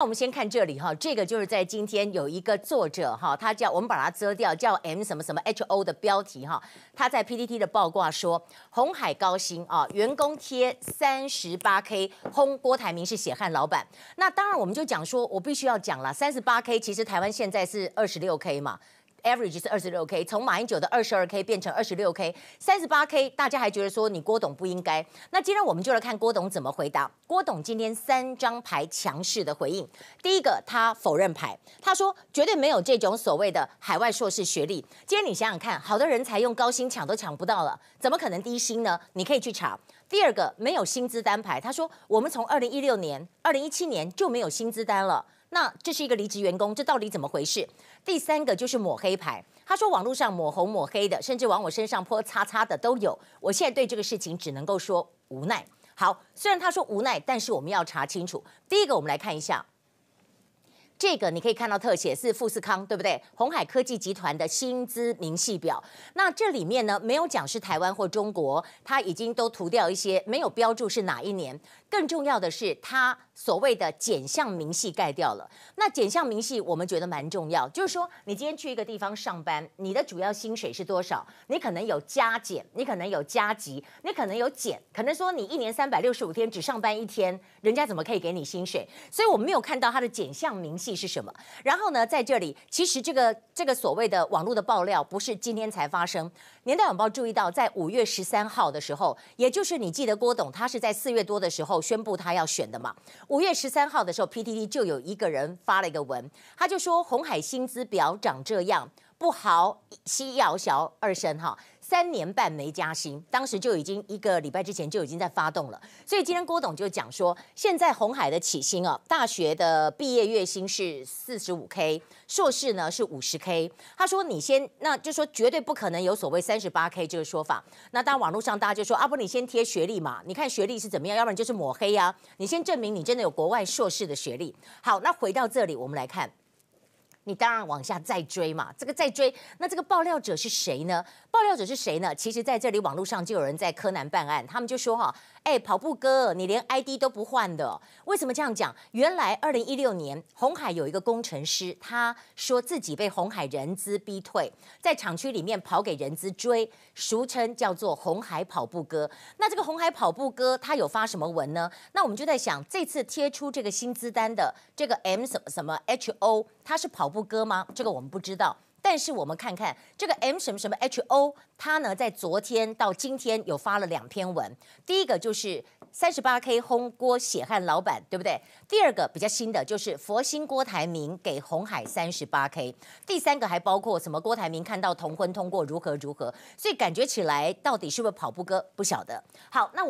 那我们先看这里哈，这个就是在今天有一个作者哈，他叫我们把它遮掉，叫 M 什么什么 H O 的标题哈，他在 PTT 的报挂说，鸿海高薪啊，员工贴三十八 K 轰郭台铭是血汗老板。那当然我们就讲说，我必须要讲了，三十八 K 其实台湾现在是二十六 K 嘛。Average 是二十六 K，从马英九的二十二 K 变成二十六 K，三十八 K，大家还觉得说你郭董不应该。那今天我们就来看郭董怎么回答。郭董今天三张牌强势的回应，第一个他否认牌，他说绝对没有这种所谓的海外硕士学历。今天你想想看，好的人才用高薪抢都抢不到了，怎么可能低薪呢？你可以去查。第二个没有薪资单牌，他说我们从二零一六年、二零一七年就没有薪资单了。那这是一个离职员工，这到底怎么回事？第三个就是抹黑牌，他说网络上抹红抹黑的，甚至往我身上泼擦擦的都有。我现在对这个事情只能够说无奈。好，虽然他说无奈，但是我们要查清楚。第一个，我们来看一下。这个你可以看到特写是富士康，对不对？鸿海科技集团的薪资明细表。那这里面呢，没有讲是台湾或中国，它已经都涂掉一些，没有标注是哪一年。更重要的是，它所谓的减项明细盖掉了。那减项明细我们觉得蛮重要，就是说你今天去一个地方上班，你的主要薪水是多少？你可能有加减，你可能有加级，你可能有减，可能说你一年三百六十五天只上班一天，人家怎么可以给你薪水？所以我们没有看到它的减项明细。是什么？然后呢，在这里，其实这个这个所谓的网络的爆料不是今天才发生。年代晚报注意到，在五月十三号的时候，也就是你记得郭董他是在四月多的时候宣布他要选的嘛？五月十三号的时候，PTT 就有一个人发了一个文，他就说红海薪资表长这样，不好，西要小二声哈。三年半没加薪，当时就已经一个礼拜之前就已经在发动了。所以今天郭董就讲说，现在红海的起薪啊，大学的毕业月薪是四十五 K，硕士呢是五十 K。他说你先，那就说绝对不可能有所谓三十八 K 这个说法。那当然网络上大家就说啊，不，你先贴学历嘛，你看学历是怎么样，要不然就是抹黑呀、啊。你先证明你真的有国外硕士的学历。好，那回到这里，我们来看。你当然往下再追嘛，这个再追，那这个爆料者是谁呢？爆料者是谁呢？其实在这里网络上就有人在柯南办案，他们就说哈，哎，跑步哥，你连 ID 都不换的，为什么这样讲？原来二零一六年红海有一个工程师，他说自己被红海人资逼退，在厂区里面跑给人资追，俗称叫做红海跑步哥。那这个红海跑步哥他有发什么文呢？那我们就在想，这次贴出这个薪资单的这个 M 什么什么 HO，他是跑步。不哥吗？这个我们不知道，但是我们看看这个 M 什么什么 HO，他呢在昨天到今天有发了两篇文。第一个就是三十八 K 轰郭血汗老板，对不对？第二个比较新的就是佛心郭台铭给红海三十八 K。第三个还包括什么？郭台铭看到同婚通过如何如何，所以感觉起来到底是不是跑步哥不晓得。好，那我。